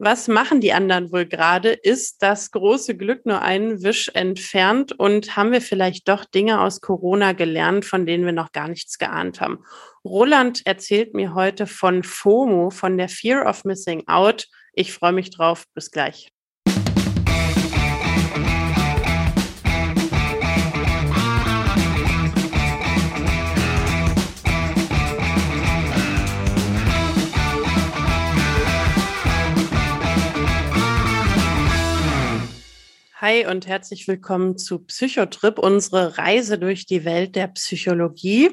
Was machen die anderen wohl gerade? Ist das große Glück nur einen Wisch entfernt? Und haben wir vielleicht doch Dinge aus Corona gelernt, von denen wir noch gar nichts geahnt haben? Roland erzählt mir heute von FOMO, von der Fear of Missing Out. Ich freue mich drauf. Bis gleich. Hi und herzlich willkommen zu Psychotrip, unsere Reise durch die Welt der Psychologie.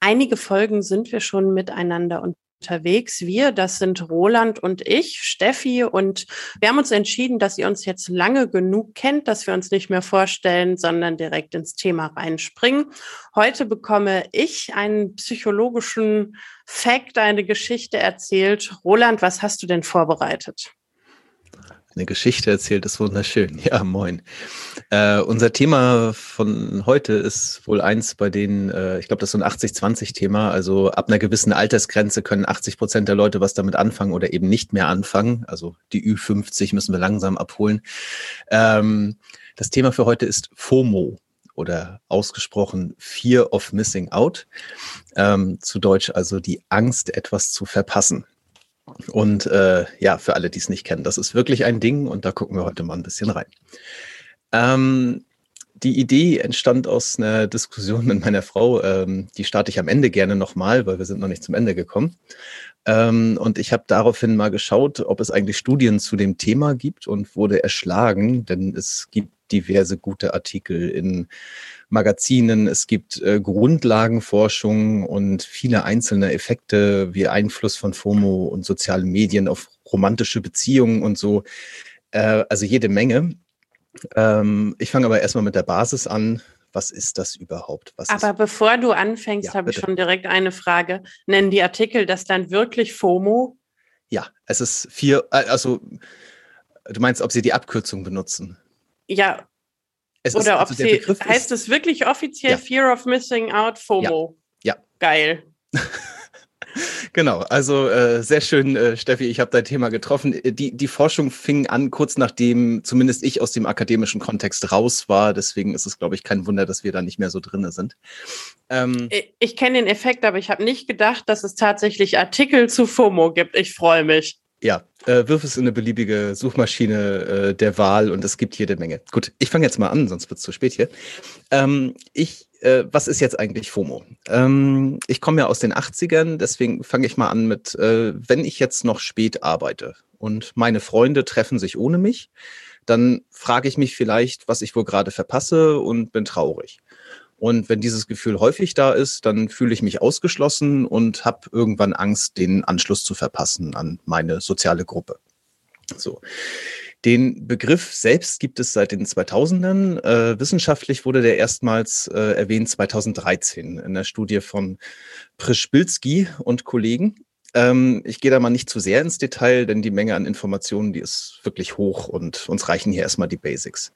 Einige Folgen sind wir schon miteinander unterwegs. Wir, das sind Roland und ich, Steffi, und wir haben uns entschieden, dass ihr uns jetzt lange genug kennt, dass wir uns nicht mehr vorstellen, sondern direkt ins Thema reinspringen. Heute bekomme ich einen psychologischen Fact, eine Geschichte erzählt. Roland, was hast du denn vorbereitet? Eine Geschichte erzählt, ist wunderschön. Ja, moin. Äh, unser Thema von heute ist wohl eins, bei denen, äh, ich glaube, das ist so ein 80-20-Thema. Also ab einer gewissen Altersgrenze können 80 Prozent der Leute was damit anfangen oder eben nicht mehr anfangen. Also die Ü50 müssen wir langsam abholen. Ähm, das Thema für heute ist FOMO oder ausgesprochen Fear of Missing Out. Ähm, zu Deutsch also die Angst, etwas zu verpassen. Und äh, ja, für alle, die es nicht kennen, das ist wirklich ein Ding und da gucken wir heute mal ein bisschen rein. Ähm, die Idee entstand aus einer Diskussion mit meiner Frau. Ähm, die starte ich am Ende gerne nochmal, weil wir sind noch nicht zum Ende gekommen. Ähm, und ich habe daraufhin mal geschaut, ob es eigentlich Studien zu dem Thema gibt und wurde erschlagen, denn es gibt diverse gute Artikel in Magazinen, es gibt äh, Grundlagenforschung und viele einzelne Effekte wie Einfluss von FOMO und sozialen Medien auf romantische Beziehungen und so. Äh, also jede Menge. Ähm, ich fange aber erstmal mit der Basis an. Was ist das überhaupt? Was aber ist... bevor du anfängst, ja, habe ich schon direkt eine Frage. Nennen die Artikel das dann wirklich FOMO? Ja, es ist vier, äh, also du meinst, ob sie die Abkürzung benutzen? Ja, es Oder ob also sie, heißt es wirklich offiziell ja. Fear of Missing Out, FOMO? Ja. ja. Geil. genau, also äh, sehr schön, äh, Steffi, ich habe dein Thema getroffen. Äh, die, die Forschung fing an, kurz nachdem zumindest ich aus dem akademischen Kontext raus war. Deswegen ist es, glaube ich, kein Wunder, dass wir da nicht mehr so drin sind. Ähm, ich, ich kenne den Effekt, aber ich habe nicht gedacht, dass es tatsächlich Artikel zu FOMO gibt. Ich freue mich. Ja, äh, wirf es in eine beliebige Suchmaschine äh, der Wahl und es gibt jede Menge. Gut, ich fange jetzt mal an, sonst wird es zu spät hier. Ähm, ich, äh, was ist jetzt eigentlich FOMO? Ähm, ich komme ja aus den 80ern, deswegen fange ich mal an mit, äh, wenn ich jetzt noch spät arbeite und meine Freunde treffen sich ohne mich, dann frage ich mich vielleicht, was ich wohl gerade verpasse und bin traurig. Und wenn dieses Gefühl häufig da ist, dann fühle ich mich ausgeschlossen und habe irgendwann Angst, den Anschluss zu verpassen an meine soziale Gruppe. So. Den Begriff selbst gibt es seit den 2000ern. Äh, wissenschaftlich wurde der erstmals äh, erwähnt 2013 in der Studie von Prischbilski und Kollegen. Ähm, ich gehe da mal nicht zu sehr ins Detail, denn die Menge an Informationen, die ist wirklich hoch und uns reichen hier erstmal die Basics.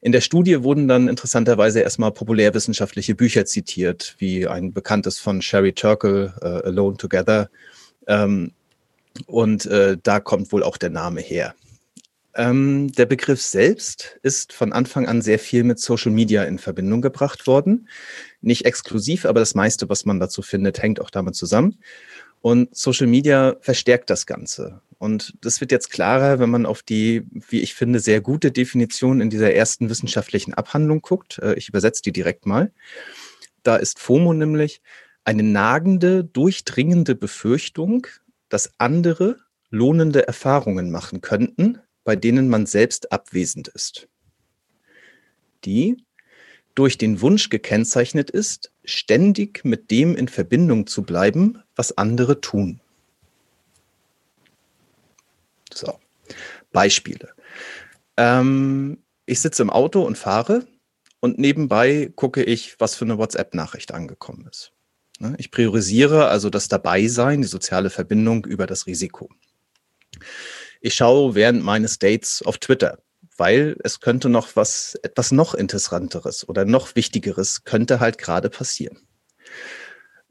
In der Studie wurden dann interessanterweise erstmal populärwissenschaftliche Bücher zitiert, wie ein bekanntes von Sherry Turkle, uh, Alone Together. Ähm, und äh, da kommt wohl auch der Name her. Ähm, der Begriff selbst ist von Anfang an sehr viel mit Social Media in Verbindung gebracht worden. Nicht exklusiv, aber das meiste, was man dazu findet, hängt auch damit zusammen. Und Social Media verstärkt das Ganze. Und das wird jetzt klarer, wenn man auf die, wie ich finde, sehr gute Definition in dieser ersten wissenschaftlichen Abhandlung guckt. Äh, ich übersetze die direkt mal. Da ist FOMO nämlich eine nagende, durchdringende Befürchtung, dass andere lohnende Erfahrungen machen könnten, bei denen man selbst abwesend ist. Die durch den Wunsch gekennzeichnet ist, ständig mit dem in Verbindung zu bleiben, was andere tun. So, Beispiele. Ähm, ich sitze im Auto und fahre und nebenbei gucke ich, was für eine WhatsApp-Nachricht angekommen ist. Ne, ich priorisiere also das Dabeisein, die soziale Verbindung über das Risiko. Ich schaue während meines Dates auf Twitter, weil es könnte noch was, etwas noch interessanteres oder noch wichtigeres könnte halt gerade passieren.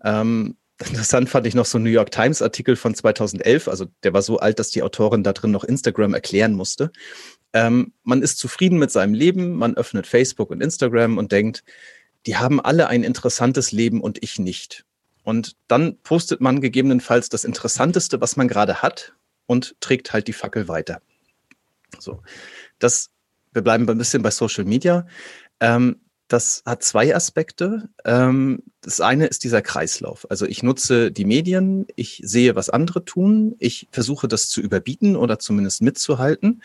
Ähm, interessant fand ich noch so einen New York Times Artikel von 2011. Also der war so alt, dass die Autorin da drin noch Instagram erklären musste. Ähm, man ist zufrieden mit seinem Leben, man öffnet Facebook und Instagram und denkt, die haben alle ein interessantes Leben und ich nicht. Und dann postet man gegebenenfalls das Interessanteste, was man gerade hat und trägt halt die Fackel weiter. So, das, wir bleiben ein bisschen bei Social Media. Ähm, das hat zwei Aspekte. Ähm, das eine ist dieser Kreislauf. Also ich nutze die Medien, ich sehe, was andere tun, ich versuche das zu überbieten oder zumindest mitzuhalten.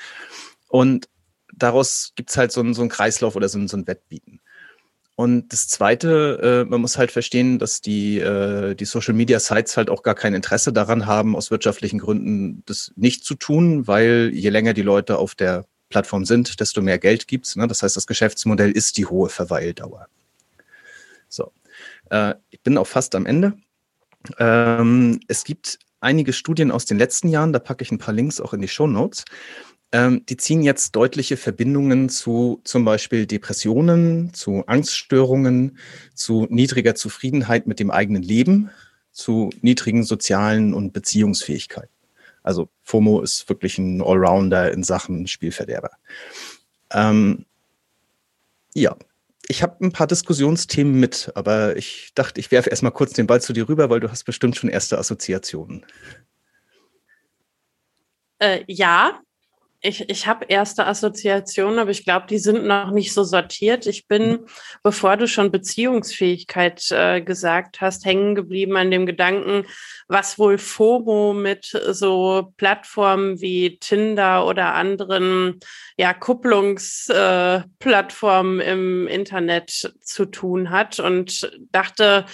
Und daraus gibt's halt so einen, so einen Kreislauf oder so, so ein Wettbieten. Und das Zweite, äh, man muss halt verstehen, dass die, äh, die Social Media Sites halt auch gar kein Interesse daran haben, aus wirtschaftlichen Gründen das nicht zu tun, weil je länger die Leute auf der Plattform sind, desto mehr Geld gibt's. Ne? Das heißt, das Geschäftsmodell ist die hohe Verweildauer. So, äh, ich bin auch fast am Ende. Ähm, es gibt einige Studien aus den letzten Jahren, da packe ich ein paar Links auch in die Show Notes ähm, die ziehen jetzt deutliche Verbindungen zu zum Beispiel Depressionen, zu Angststörungen, zu niedriger Zufriedenheit mit dem eigenen Leben, zu niedrigen sozialen und Beziehungsfähigkeiten. Also FOMO ist wirklich ein Allrounder in Sachen Spielverderber. Ähm, ja, ich habe ein paar Diskussionsthemen mit, aber ich dachte, ich werfe erstmal kurz den Ball zu dir rüber, weil du hast bestimmt schon erste Assoziationen. Äh, ja, ich, ich habe erste Assoziationen, aber ich glaube, die sind noch nicht so sortiert. Ich bin, mhm. bevor du schon Beziehungsfähigkeit äh, gesagt hast, hängen geblieben an dem Gedanken, was wohl FOMO mit so Plattformen wie Tinder oder anderen ja, Kupplungsplattformen äh, im Internet zu tun hat und dachte,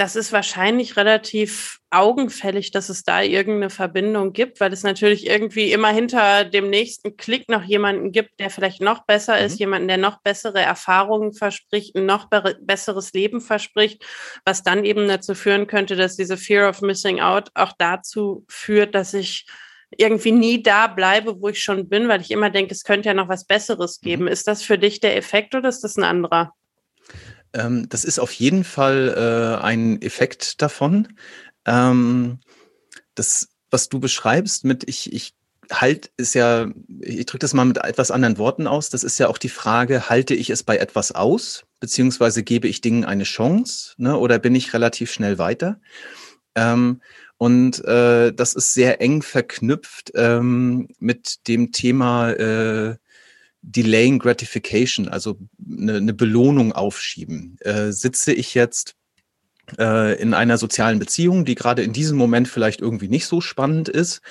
das ist wahrscheinlich relativ augenfällig, dass es da irgendeine Verbindung gibt, weil es natürlich irgendwie immer hinter dem nächsten Klick noch jemanden gibt, der vielleicht noch besser mhm. ist, jemanden, der noch bessere Erfahrungen verspricht, ein noch be besseres Leben verspricht, was dann eben dazu führen könnte, dass diese Fear of Missing Out auch dazu führt, dass ich irgendwie nie da bleibe, wo ich schon bin, weil ich immer denke, es könnte ja noch was Besseres geben. Mhm. Ist das für dich der Effekt oder ist das ein anderer? Ähm, das ist auf jeden Fall äh, ein Effekt davon. Ähm, das, was du beschreibst mit ich, ich halt ist ja, ich drücke das mal mit etwas anderen Worten aus, das ist ja auch die Frage, halte ich es bei etwas aus, beziehungsweise gebe ich Dingen eine Chance, ne, oder bin ich relativ schnell weiter? Ähm, und äh, das ist sehr eng verknüpft ähm, mit dem Thema äh, Delaying Gratification, also eine, eine Belohnung aufschieben. Äh, sitze ich jetzt äh, in einer sozialen Beziehung, die gerade in diesem Moment vielleicht irgendwie nicht so spannend ist,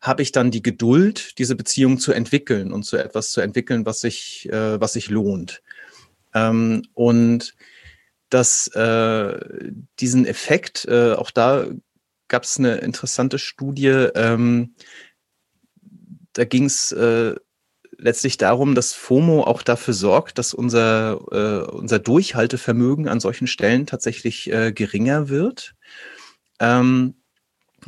habe ich dann die Geduld, diese Beziehung zu entwickeln und zu etwas zu entwickeln, was sich, äh, was sich lohnt. Ähm, und dass äh, diesen Effekt, äh, auch da gab es eine interessante Studie, ähm, da ging es äh, letztlich darum, dass FOMO auch dafür sorgt, dass unser, äh, unser Durchhaltevermögen an solchen Stellen tatsächlich äh, geringer wird. Ähm,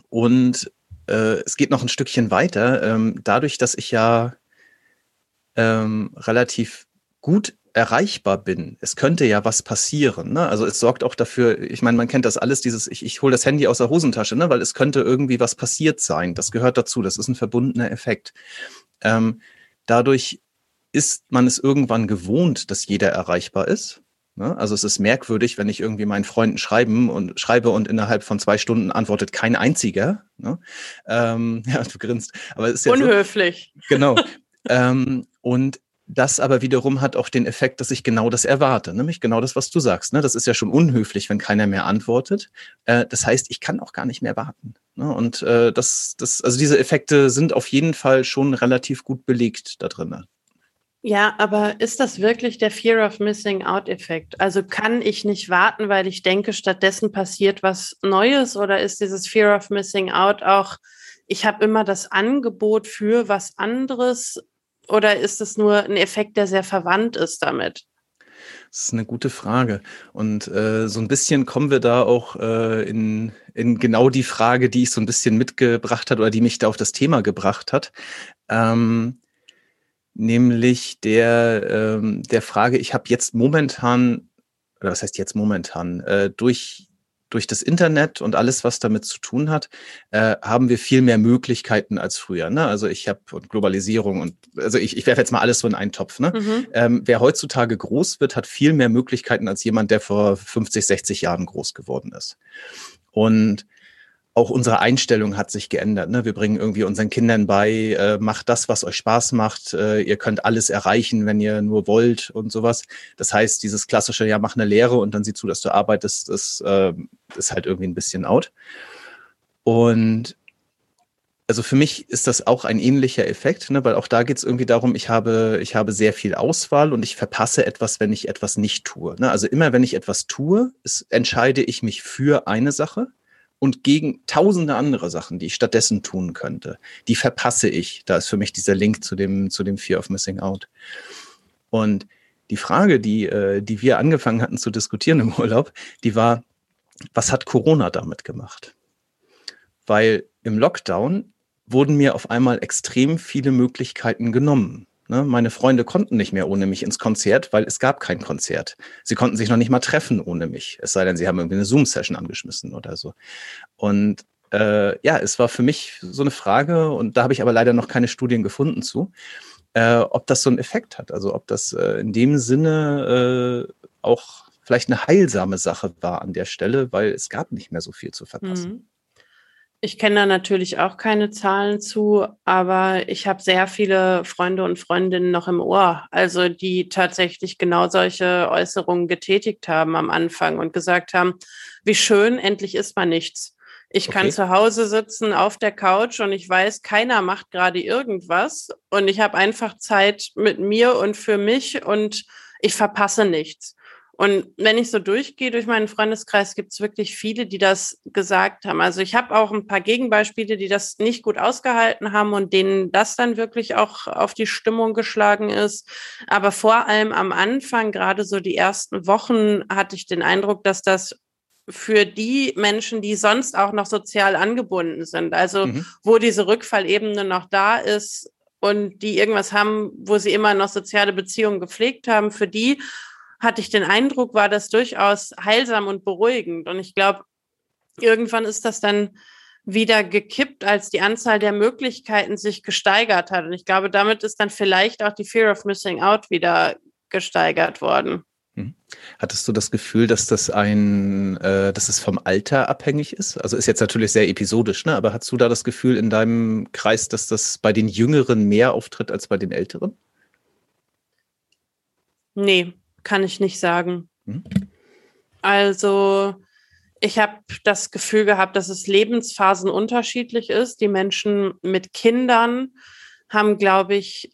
und äh, es geht noch ein Stückchen weiter. Ähm, dadurch, dass ich ja ähm, relativ gut erreichbar bin. Es könnte ja was passieren. Ne? Also es sorgt auch dafür, ich meine, man kennt das alles, dieses, ich, ich hole das Handy aus der Hosentasche, ne? weil es könnte irgendwie was passiert sein. Das gehört dazu, das ist ein verbundener Effekt. Ähm, Dadurch ist man es irgendwann gewohnt, dass jeder erreichbar ist. Ne? Also es ist merkwürdig, wenn ich irgendwie meinen Freunden schreiben und schreibe und innerhalb von zwei Stunden antwortet kein einziger. Ne? Ähm, ja, du grinst. Aber es ist ja unhöflich. So, genau. ähm, und das aber wiederum hat auch den Effekt, dass ich genau das erwarte, nämlich genau das, was du sagst. Ne? Das ist ja schon unhöflich, wenn keiner mehr antwortet. Äh, das heißt, ich kann auch gar nicht mehr warten. Ne? Und äh, das, das, also diese Effekte sind auf jeden Fall schon relativ gut belegt da drin. Ja, aber ist das wirklich der Fear of Missing Out Effekt? Also kann ich nicht warten, weil ich denke, stattdessen passiert was Neues oder ist dieses Fear of Missing Out auch, ich habe immer das Angebot für was anderes oder ist es nur ein Effekt, der sehr verwandt ist damit? Das ist eine gute Frage. Und äh, so ein bisschen kommen wir da auch äh, in, in genau die Frage, die ich so ein bisschen mitgebracht hat oder die mich da auf das Thema gebracht hat. Ähm, nämlich der, ähm, der Frage, ich habe jetzt momentan, oder was heißt jetzt momentan, äh, durch durch das Internet und alles, was damit zu tun hat, äh, haben wir viel mehr Möglichkeiten als früher. Ne? Also ich habe Globalisierung und also ich, ich werfe jetzt mal alles so in einen Topf. Ne? Mhm. Ähm, wer heutzutage groß wird, hat viel mehr Möglichkeiten als jemand, der vor 50, 60 Jahren groß geworden ist. Und auch unsere Einstellung hat sich geändert. Ne? Wir bringen irgendwie unseren Kindern bei, äh, macht das, was euch Spaß macht. Äh, ihr könnt alles erreichen, wenn ihr nur wollt und sowas. Das heißt, dieses klassische, ja, mach eine Lehre und dann sieh zu, dass du arbeitest, das äh, ist halt irgendwie ein bisschen out. Und also für mich ist das auch ein ähnlicher Effekt, ne? weil auch da geht es irgendwie darum, ich habe, ich habe sehr viel Auswahl und ich verpasse etwas, wenn ich etwas nicht tue. Ne? Also immer, wenn ich etwas tue, ist, entscheide ich mich für eine Sache und gegen tausende andere Sachen, die ich stattdessen tun könnte. Die verpasse ich. Da ist für mich dieser Link zu dem, zu dem Fear of Missing Out. Und die Frage, die, äh, die wir angefangen hatten zu diskutieren im Urlaub, die war, was hat Corona damit gemacht? Weil im Lockdown wurden mir auf einmal extrem viele Möglichkeiten genommen. Ne? Meine Freunde konnten nicht mehr ohne mich ins Konzert, weil es gab kein Konzert. Sie konnten sich noch nicht mal treffen ohne mich. Es sei denn, sie haben irgendwie eine Zoom-Session angeschmissen oder so. Und äh, ja, es war für mich so eine Frage, und da habe ich aber leider noch keine Studien gefunden zu, äh, ob das so einen Effekt hat. Also ob das äh, in dem Sinne äh, auch vielleicht eine heilsame Sache war an der Stelle, weil es gab nicht mehr so viel zu verpassen. Mhm. Ich kenne da natürlich auch keine Zahlen zu, aber ich habe sehr viele Freunde und Freundinnen noch im Ohr, also die tatsächlich genau solche Äußerungen getätigt haben am Anfang und gesagt haben, wie schön, endlich ist man nichts. Ich okay. kann zu Hause sitzen auf der Couch und ich weiß, keiner macht gerade irgendwas und ich habe einfach Zeit mit mir und für mich und ich verpasse nichts. Und wenn ich so durchgehe durch meinen Freundeskreis, gibt es wirklich viele, die das gesagt haben. Also ich habe auch ein paar Gegenbeispiele, die das nicht gut ausgehalten haben und denen das dann wirklich auch auf die Stimmung geschlagen ist. Aber vor allem am Anfang, gerade so die ersten Wochen, hatte ich den Eindruck, dass das für die Menschen, die sonst auch noch sozial angebunden sind, also mhm. wo diese Rückfallebene noch da ist und die irgendwas haben, wo sie immer noch soziale Beziehungen gepflegt haben, für die hatte ich den Eindruck, war das durchaus heilsam und beruhigend. Und ich glaube, irgendwann ist das dann wieder gekippt, als die Anzahl der Möglichkeiten sich gesteigert hat. Und ich glaube, damit ist dann vielleicht auch die Fear of Missing Out wieder gesteigert worden. Hm. Hattest du das Gefühl, dass das ein, äh, dass es vom Alter abhängig ist? Also ist jetzt natürlich sehr episodisch, ne? Aber hast du da das Gefühl in deinem Kreis, dass das bei den Jüngeren mehr auftritt als bei den Älteren? Nee, kann ich nicht sagen. Hm? Also ich habe das Gefühl gehabt, dass es Lebensphasen unterschiedlich ist. Die Menschen mit Kindern haben, glaube ich,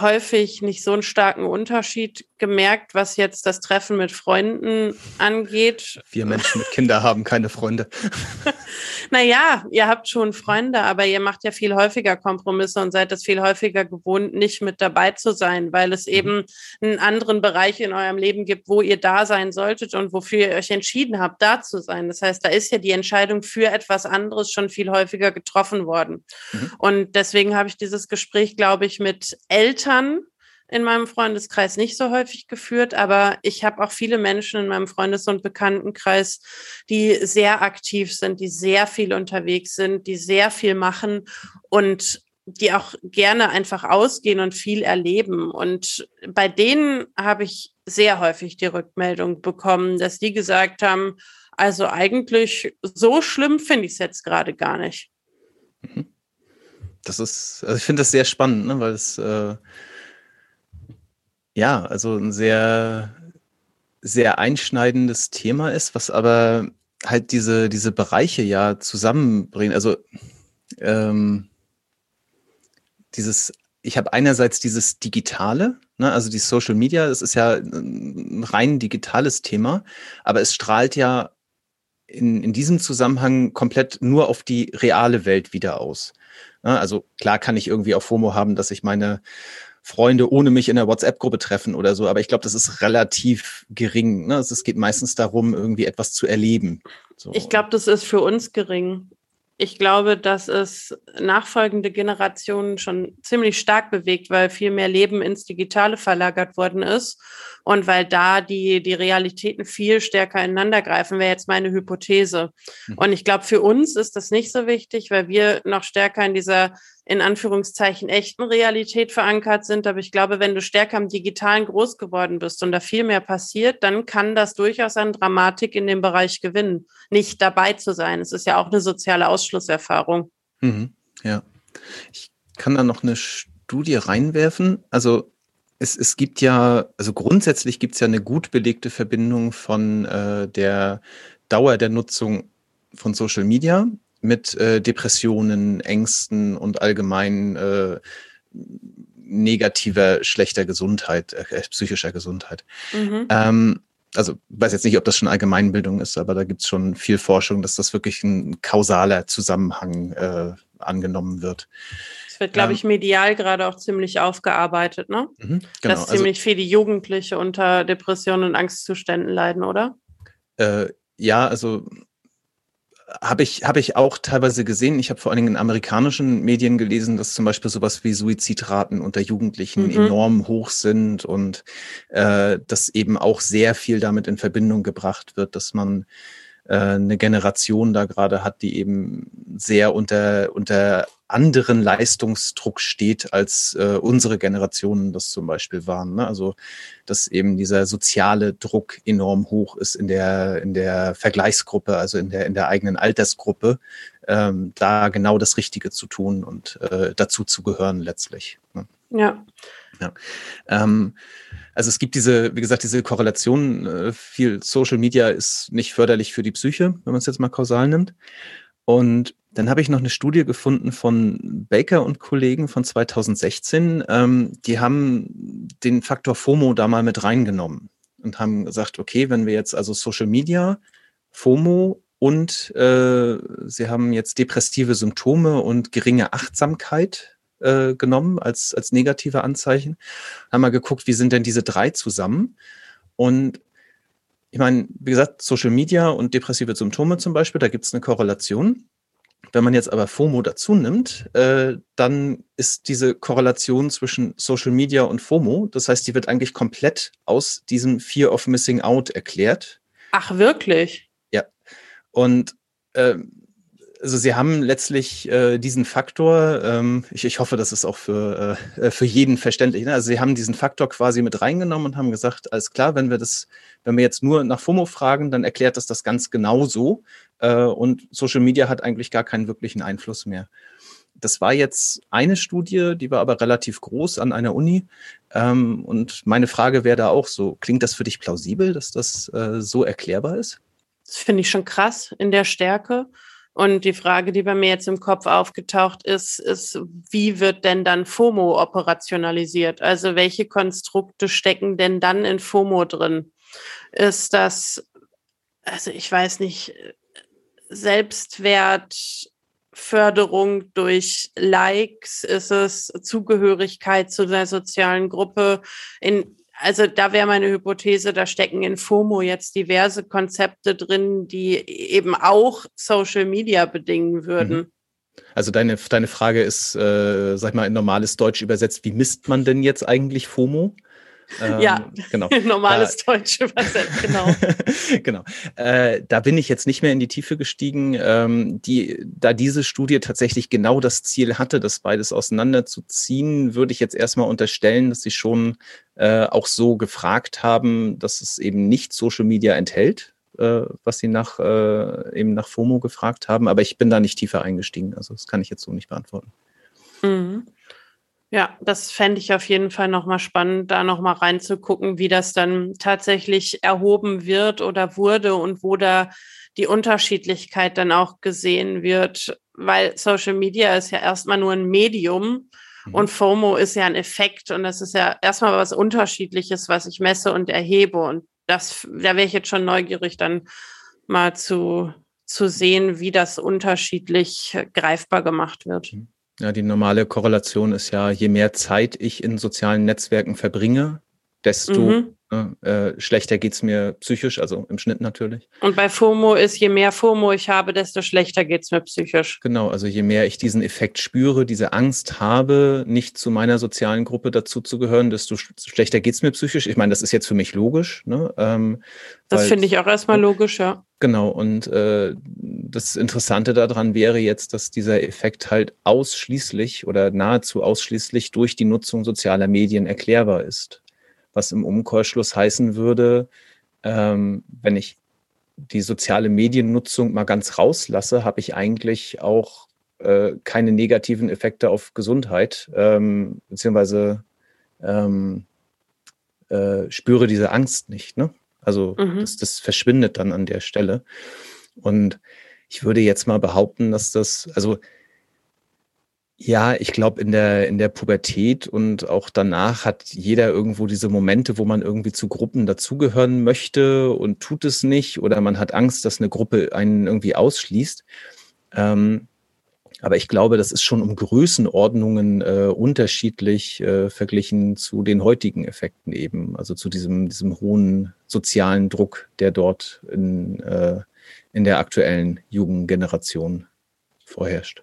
häufig nicht so einen starken Unterschied gemerkt, was jetzt das Treffen mit Freunden angeht. Wir Menschen mit Kindern haben keine Freunde. naja, ihr habt schon Freunde, aber ihr macht ja viel häufiger Kompromisse und seid es viel häufiger gewohnt, nicht mit dabei zu sein, weil es mhm. eben einen anderen Bereich in eurem Leben gibt, wo ihr da sein solltet und wofür ihr euch entschieden habt, da zu sein. Das heißt, da ist ja die Entscheidung für etwas anderes schon viel häufiger getroffen worden. Mhm. Und deswegen habe ich dieses Gespräch, glaube ich, mit Eltern in meinem Freundeskreis nicht so häufig geführt, aber ich habe auch viele Menschen in meinem Freundes- und Bekanntenkreis, die sehr aktiv sind, die sehr viel unterwegs sind, die sehr viel machen und die auch gerne einfach ausgehen und viel erleben. Und bei denen habe ich sehr häufig die Rückmeldung bekommen, dass die gesagt haben, also eigentlich so schlimm finde ich es jetzt gerade gar nicht. Mhm. Das ist, also ich finde das sehr spannend, ne, weil es äh ja, also ein sehr, sehr einschneidendes Thema ist, was aber halt diese, diese Bereiche ja zusammenbringt. Also ähm, dieses, ich habe einerseits dieses Digitale, ne, also die Social Media, das ist ja ein rein digitales Thema, aber es strahlt ja in, in diesem Zusammenhang komplett nur auf die reale Welt wieder aus. Ne, also klar kann ich irgendwie auch FOMO haben, dass ich meine Freunde ohne mich in der WhatsApp-Gruppe treffen oder so. Aber ich glaube, das ist relativ gering. Ne? Es geht meistens darum, irgendwie etwas zu erleben. So. Ich glaube, das ist für uns gering. Ich glaube, dass es nachfolgende Generationen schon ziemlich stark bewegt, weil viel mehr Leben ins Digitale verlagert worden ist Und weil da die, die Realitäten viel stärker ineinander greifen, wäre jetzt meine Hypothese. Mhm. Und ich glaube, für uns ist das nicht so wichtig, weil wir noch stärker in dieser in Anführungszeichen echten Realität verankert sind. Aber ich glaube, wenn du stärker im Digitalen groß geworden bist und da viel mehr passiert, dann kann das durchaus an Dramatik in dem Bereich gewinnen, nicht dabei zu sein. Es ist ja auch eine soziale Ausschlusserfahrung. Mhm, ja. Ich kann da noch eine Studie reinwerfen. Also es, es gibt ja, also grundsätzlich gibt es ja eine gut belegte Verbindung von äh, der Dauer der Nutzung von Social Media mit äh, Depressionen, Ängsten und allgemein äh, negativer, schlechter Gesundheit, äh, psychischer Gesundheit. Mhm. Ähm, also weiß jetzt nicht, ob das schon Allgemeinbildung ist, aber da gibt es schon viel Forschung, dass das wirklich ein kausaler Zusammenhang äh, angenommen wird. Es wird, glaube ähm, ich, medial gerade auch ziemlich aufgearbeitet, ne? Mhm, genau, Dass also ziemlich also, viele Jugendliche unter Depressionen und Angstzuständen leiden, oder? Äh, ja, also habe ich, hab ich auch teilweise gesehen. Ich habe vor allen Dingen in amerikanischen Medien gelesen, dass zum Beispiel sowas wie Suizidraten unter Jugendlichen mhm. enorm hoch sind und äh, dass eben auch sehr viel damit in Verbindung gebracht wird, dass man äh, eine Generation da gerade hat, die eben sehr unter, unter anderen Leistungsdruck steht, als äh, unsere Generationen das zum Beispiel waren. Ne? Also dass eben dieser soziale Druck enorm hoch ist in der, in der Vergleichsgruppe, also in der, in der eigenen Altersgruppe, ähm, da genau das Richtige zu tun und äh, dazu zu gehören letztlich. Ne? Ja. Ja. Ähm, also es gibt diese, wie gesagt, diese Korrelation. Äh, viel Social Media ist nicht förderlich für die Psyche, wenn man es jetzt mal kausal nimmt. Und dann habe ich noch eine Studie gefunden von Baker und Kollegen von 2016. Ähm, die haben den Faktor FOMO da mal mit reingenommen und haben gesagt, okay, wenn wir jetzt also Social Media, FOMO und äh, sie haben jetzt depressive Symptome und geringe Achtsamkeit äh, genommen als, als negative Anzeichen. Haben mal geguckt, wie sind denn diese drei zusammen? Und ich meine, wie gesagt, Social Media und depressive Symptome zum Beispiel, da gibt es eine Korrelation. Wenn man jetzt aber FOMO dazu nimmt, äh, dann ist diese Korrelation zwischen Social Media und FOMO, das heißt, die wird eigentlich komplett aus diesem Fear of Missing Out erklärt. Ach, wirklich? Ja. Und ähm, also Sie haben letztlich äh, diesen Faktor, ähm, ich, ich hoffe, das ist auch für, äh, für jeden verständlich. Ne? Also Sie haben diesen Faktor quasi mit reingenommen und haben gesagt, alles klar, wenn wir das, wenn wir jetzt nur nach FOMO fragen, dann erklärt das das ganz genau so. Äh, und Social Media hat eigentlich gar keinen wirklichen Einfluss mehr. Das war jetzt eine Studie, die war aber relativ groß an einer Uni. Ähm, und meine Frage wäre da auch so, klingt das für dich plausibel, dass das äh, so erklärbar ist? Das finde ich schon krass in der Stärke. Und die Frage, die bei mir jetzt im Kopf aufgetaucht ist, ist, wie wird denn dann FOMO operationalisiert? Also welche Konstrukte stecken denn dann in FOMO drin? Ist das, also ich weiß nicht, Selbstwertförderung durch Likes? Ist es Zugehörigkeit zu einer sozialen Gruppe? In also da wäre meine Hypothese, da stecken in FOMO jetzt diverse Konzepte drin, die eben auch Social Media bedingen würden. Mhm. Also deine, deine Frage ist, äh, sag mal, in normales Deutsch übersetzt, wie misst man denn jetzt eigentlich FOMO? Ähm, ja, genau. normales da, Deutsch übersetzt, genau. genau. Äh, da bin ich jetzt nicht mehr in die Tiefe gestiegen. Ähm, die, da diese Studie tatsächlich genau das Ziel hatte, das beides auseinanderzuziehen, würde ich jetzt erstmal unterstellen, dass sie schon äh, auch so gefragt haben, dass es eben nicht Social Media enthält, äh, was sie nach äh, eben nach FOMO gefragt haben. Aber ich bin da nicht tiefer eingestiegen. Also das kann ich jetzt so nicht beantworten. Mhm. Ja, das fände ich auf jeden Fall nochmal spannend, da nochmal reinzugucken, wie das dann tatsächlich erhoben wird oder wurde und wo da die Unterschiedlichkeit dann auch gesehen wird, weil Social Media ist ja erstmal nur ein Medium mhm. und FOMO ist ja ein Effekt und das ist ja erstmal was Unterschiedliches, was ich messe und erhebe und das, da wäre ich jetzt schon neugierig, dann mal zu, zu sehen, wie das unterschiedlich greifbar gemacht wird. Mhm. Ja, die normale Korrelation ist ja, je mehr Zeit ich in sozialen Netzwerken verbringe, desto mhm. Ne, äh, schlechter geht es mir psychisch, also im Schnitt natürlich. Und bei FOMO ist, je mehr FOMO ich habe, desto schlechter geht es mir psychisch. Genau, also je mehr ich diesen Effekt spüre, diese Angst habe, nicht zu meiner sozialen Gruppe dazu zu gehören, desto schlechter geht es mir psychisch. Ich meine, das ist jetzt für mich logisch. Ne? Ähm, das finde ich auch erstmal logisch, ja. Genau, und äh, das Interessante daran wäre jetzt, dass dieser Effekt halt ausschließlich oder nahezu ausschließlich durch die Nutzung sozialer Medien erklärbar ist was im Umkehrschluss heißen würde, ähm, wenn ich die soziale Mediennutzung mal ganz rauslasse, habe ich eigentlich auch äh, keine negativen Effekte auf Gesundheit, ähm, beziehungsweise ähm, äh, spüre diese Angst nicht. Ne? Also mhm. das, das verschwindet dann an der Stelle. Und ich würde jetzt mal behaupten, dass das, also ja, ich glaube, in der, in der Pubertät und auch danach hat jeder irgendwo diese Momente, wo man irgendwie zu Gruppen dazugehören möchte und tut es nicht oder man hat Angst, dass eine Gruppe einen irgendwie ausschließt. Ähm, aber ich glaube, das ist schon um Größenordnungen äh, unterschiedlich äh, verglichen zu den heutigen Effekten eben, also zu diesem, diesem hohen sozialen Druck, der dort in, äh, in der aktuellen Jugendgeneration vorherrscht.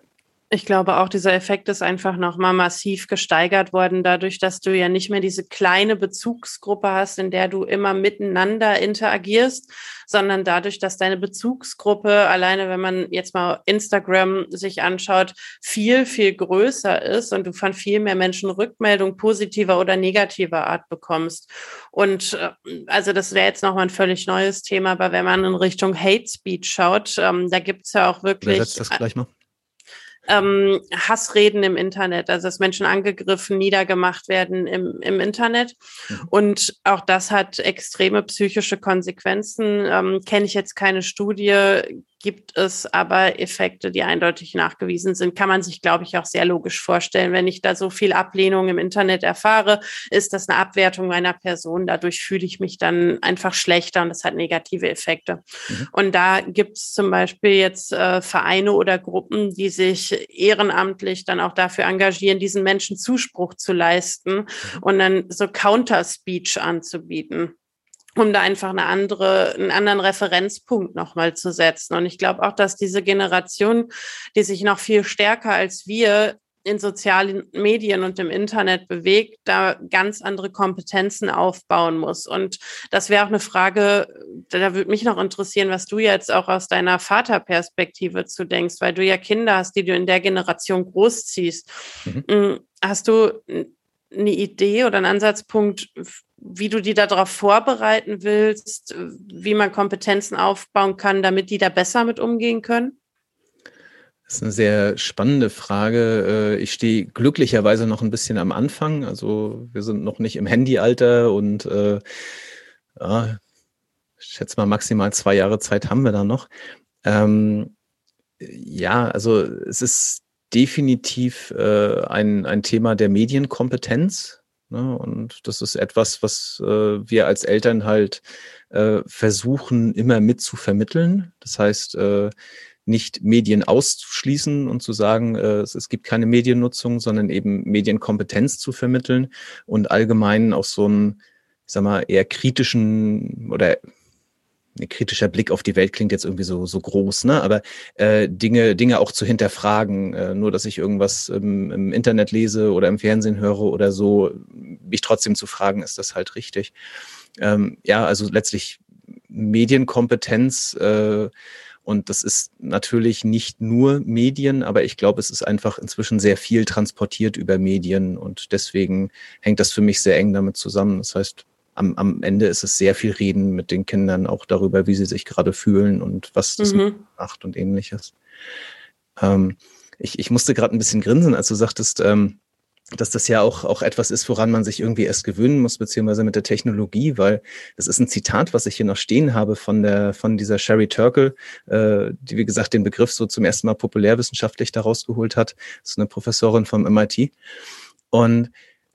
Ich glaube auch, dieser Effekt ist einfach nochmal massiv gesteigert worden, dadurch, dass du ja nicht mehr diese kleine Bezugsgruppe hast, in der du immer miteinander interagierst, sondern dadurch, dass deine Bezugsgruppe alleine, wenn man jetzt mal Instagram sich anschaut, viel, viel größer ist und du von viel mehr Menschen Rückmeldung positiver oder negativer Art bekommst. Und äh, also das wäre jetzt nochmal ein völlig neues Thema, aber wenn man in Richtung Hate Speech schaut, ähm, da gibt's ja auch wirklich. Übersetzt das gleich mal ähm, Hassreden im Internet, also dass Menschen angegriffen, niedergemacht werden im, im Internet. Mhm. Und auch das hat extreme psychische Konsequenzen. Ähm, Kenne ich jetzt keine Studie, gibt es aber Effekte, die eindeutig nachgewiesen sind. Kann man sich, glaube ich, auch sehr logisch vorstellen. Wenn ich da so viel Ablehnung im Internet erfahre, ist das eine Abwertung meiner Person. Dadurch fühle ich mich dann einfach schlechter und das hat negative Effekte. Mhm. Und da gibt es zum Beispiel jetzt äh, Vereine oder Gruppen, die sich ehrenamtlich dann auch dafür engagieren, diesen Menschen Zuspruch zu leisten mhm. und dann so Counter-Speech anzubieten um da einfach eine andere, einen anderen Referenzpunkt nochmal zu setzen. Und ich glaube auch, dass diese Generation, die sich noch viel stärker als wir in sozialen Medien und im Internet bewegt, da ganz andere Kompetenzen aufbauen muss. Und das wäre auch eine Frage, da würde mich noch interessieren, was du jetzt auch aus deiner Vaterperspektive zu denkst, weil du ja Kinder hast, die du in der Generation großziehst. Mhm. Hm, hast du eine Idee oder einen Ansatzpunkt, wie du die darauf vorbereiten willst, wie man Kompetenzen aufbauen kann, damit die da besser mit umgehen können? Das ist eine sehr spannende Frage. Äh, ich stehe glücklicherweise noch ein bisschen am Anfang. Also wir sind noch nicht im Handyalter und äh, ja, ich schätze mal maximal zwei Jahre Zeit haben wir da noch. Ähm, ja, also es ist definitiv äh, ein, ein Thema der Medienkompetenz. Ne? Und das ist etwas, was äh, wir als Eltern halt äh, versuchen, immer mit zu vermitteln. Das heißt, äh, nicht Medien auszuschließen und zu sagen, äh, es, es gibt keine Mediennutzung, sondern eben Medienkompetenz zu vermitteln und allgemein auch so einen, ich sag mal, eher kritischen oder kritischer Blick auf die Welt klingt jetzt irgendwie so, so groß, ne? Aber äh, Dinge, Dinge auch zu hinterfragen, äh, nur dass ich irgendwas im, im Internet lese oder im Fernsehen höre oder so, mich trotzdem zu fragen, ist das halt richtig? Ähm, ja, also letztlich Medienkompetenz äh, und das ist natürlich nicht nur Medien, aber ich glaube, es ist einfach inzwischen sehr viel transportiert über Medien und deswegen hängt das für mich sehr eng damit zusammen. Das heißt, am, am Ende ist es sehr viel Reden mit den Kindern auch darüber, wie sie sich gerade fühlen und was das mhm. macht und ähnliches. Ähm, ich, ich musste gerade ein bisschen grinsen, als du sagtest, ähm, dass das ja auch, auch etwas ist, woran man sich irgendwie erst gewöhnen muss, beziehungsweise mit der Technologie, weil das ist ein Zitat, was ich hier noch stehen habe von der, von dieser Sherry Turkle, äh, die, wie gesagt, den Begriff so zum ersten Mal populärwissenschaftlich daraus geholt hat. Das ist eine Professorin vom MIT. Und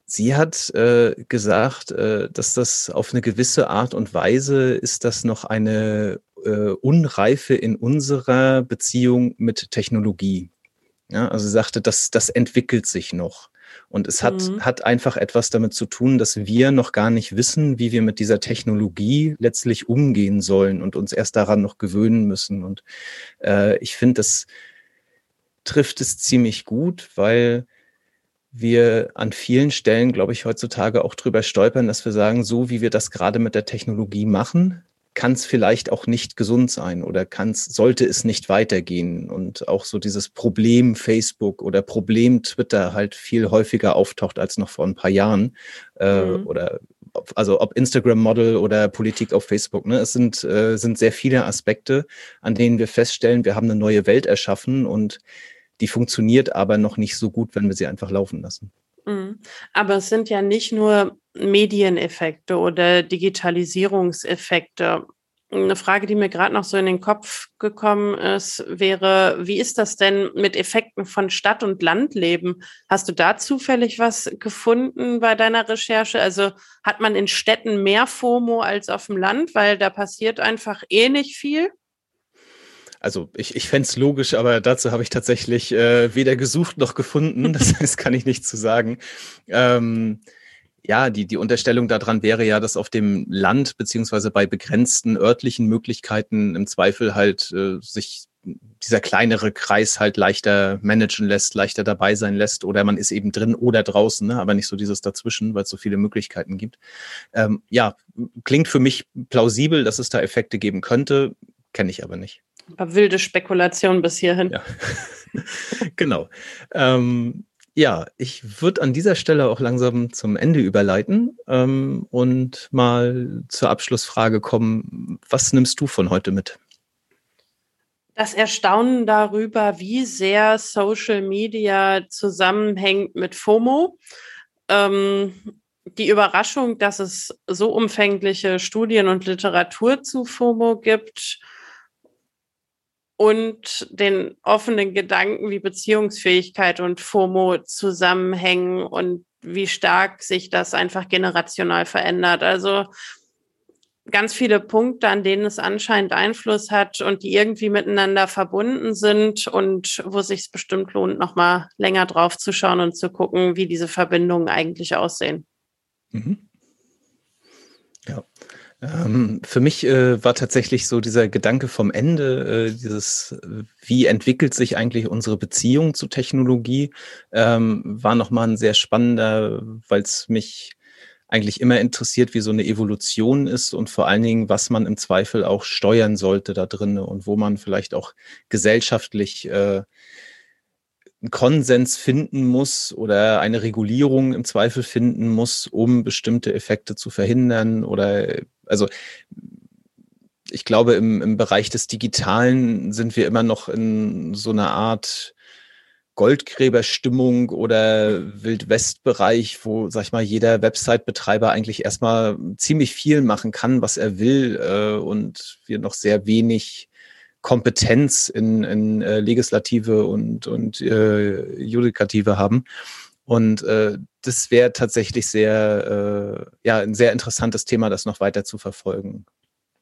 Sie hat äh, gesagt, äh, dass das auf eine gewisse Art und Weise ist das noch eine äh, Unreife in unserer Beziehung mit Technologie. Ja, also sie sagte, das, das entwickelt sich noch. Und es hat, mhm. hat einfach etwas damit zu tun, dass wir noch gar nicht wissen, wie wir mit dieser Technologie letztlich umgehen sollen und uns erst daran noch gewöhnen müssen. Und äh, ich finde, das trifft es ziemlich gut, weil wir an vielen Stellen, glaube ich, heutzutage auch drüber stolpern, dass wir sagen, so wie wir das gerade mit der Technologie machen, kann es vielleicht auch nicht gesund sein oder kann's, sollte es nicht weitergehen. Und auch so dieses Problem Facebook oder Problem Twitter halt viel häufiger auftaucht als noch vor ein paar Jahren. Äh, mhm. Oder also ob Instagram-Model oder Politik auf Facebook. Ne? Es sind, äh, sind sehr viele Aspekte, an denen wir feststellen, wir haben eine neue Welt erschaffen und die funktioniert aber noch nicht so gut, wenn wir sie einfach laufen lassen. Mhm. Aber es sind ja nicht nur Medieneffekte oder Digitalisierungseffekte. Eine Frage, die mir gerade noch so in den Kopf gekommen ist, wäre, wie ist das denn mit Effekten von Stadt- und Landleben? Hast du da zufällig was gefunden bei deiner Recherche? Also hat man in Städten mehr FOMO als auf dem Land, weil da passiert einfach eh nicht viel? Also ich, ich fände es logisch, aber dazu habe ich tatsächlich äh, weder gesucht noch gefunden. Das heißt, kann ich nicht zu sagen. Ähm, ja, die, die Unterstellung daran wäre ja, dass auf dem Land beziehungsweise bei begrenzten örtlichen Möglichkeiten im Zweifel halt äh, sich dieser kleinere Kreis halt leichter managen lässt, leichter dabei sein lässt oder man ist eben drin oder draußen, ne? aber nicht so dieses dazwischen, weil es so viele Möglichkeiten gibt. Ähm, ja, klingt für mich plausibel, dass es da Effekte geben könnte, kenne ich aber nicht. Aber wilde Spekulation bis hierhin. Ja. genau. Ähm, ja, ich würde an dieser Stelle auch langsam zum Ende überleiten ähm, und mal zur Abschlussfrage kommen. Was nimmst du von heute mit? Das Erstaunen darüber, wie sehr Social Media zusammenhängt mit FOMO. Ähm, die Überraschung, dass es so umfängliche Studien und Literatur zu FOMO gibt und den offenen Gedanken, wie Beziehungsfähigkeit und FOMO zusammenhängen und wie stark sich das einfach generational verändert. Also ganz viele Punkte, an denen es anscheinend Einfluss hat und die irgendwie miteinander verbunden sind und wo sich es bestimmt lohnt, nochmal länger drauf zu schauen und zu gucken, wie diese Verbindungen eigentlich aussehen. Mhm. Ja. Ähm, für mich äh, war tatsächlich so dieser Gedanke vom Ende, äh, dieses, wie entwickelt sich eigentlich unsere Beziehung zu Technologie, ähm, war nochmal ein sehr spannender, weil es mich eigentlich immer interessiert, wie so eine Evolution ist und vor allen Dingen, was man im Zweifel auch steuern sollte da drin und wo man vielleicht auch gesellschaftlich äh, einen Konsens finden muss oder eine Regulierung im Zweifel finden muss, um bestimmte Effekte zu verhindern oder also ich glaube, im, im Bereich des Digitalen sind wir immer noch in so einer Art Goldgräberstimmung oder Wildwestbereich, wo, sag ich mal, jeder Website-Betreiber eigentlich erstmal ziemlich viel machen kann, was er will, äh, und wir noch sehr wenig Kompetenz in, in äh, Legislative und, und äh, Judikative haben. Und äh, das wäre tatsächlich sehr, äh, ja, ein sehr interessantes Thema, das noch weiter zu verfolgen.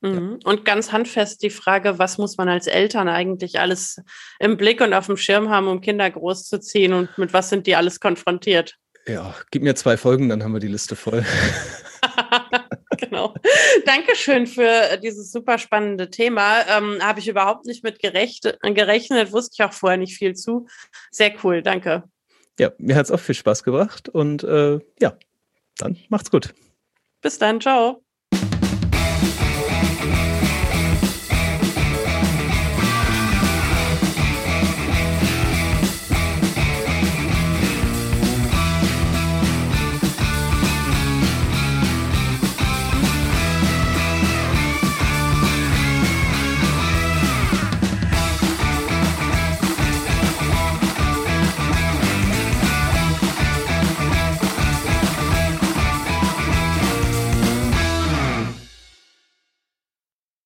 Mhm. Ja. Und ganz handfest die Frage, was muss man als Eltern eigentlich alles im Blick und auf dem Schirm haben, um Kinder großzuziehen und mit was sind die alles konfrontiert? Ja, gib mir zwei Folgen, dann haben wir die Liste voll. genau. Dankeschön für dieses super spannende Thema. Ähm, Habe ich überhaupt nicht mit gerecht, gerechnet, wusste ich auch vorher nicht viel zu. Sehr cool, danke. Ja, mir hat es auch viel Spaß gebracht und äh, ja, dann macht's gut. Bis dann, ciao.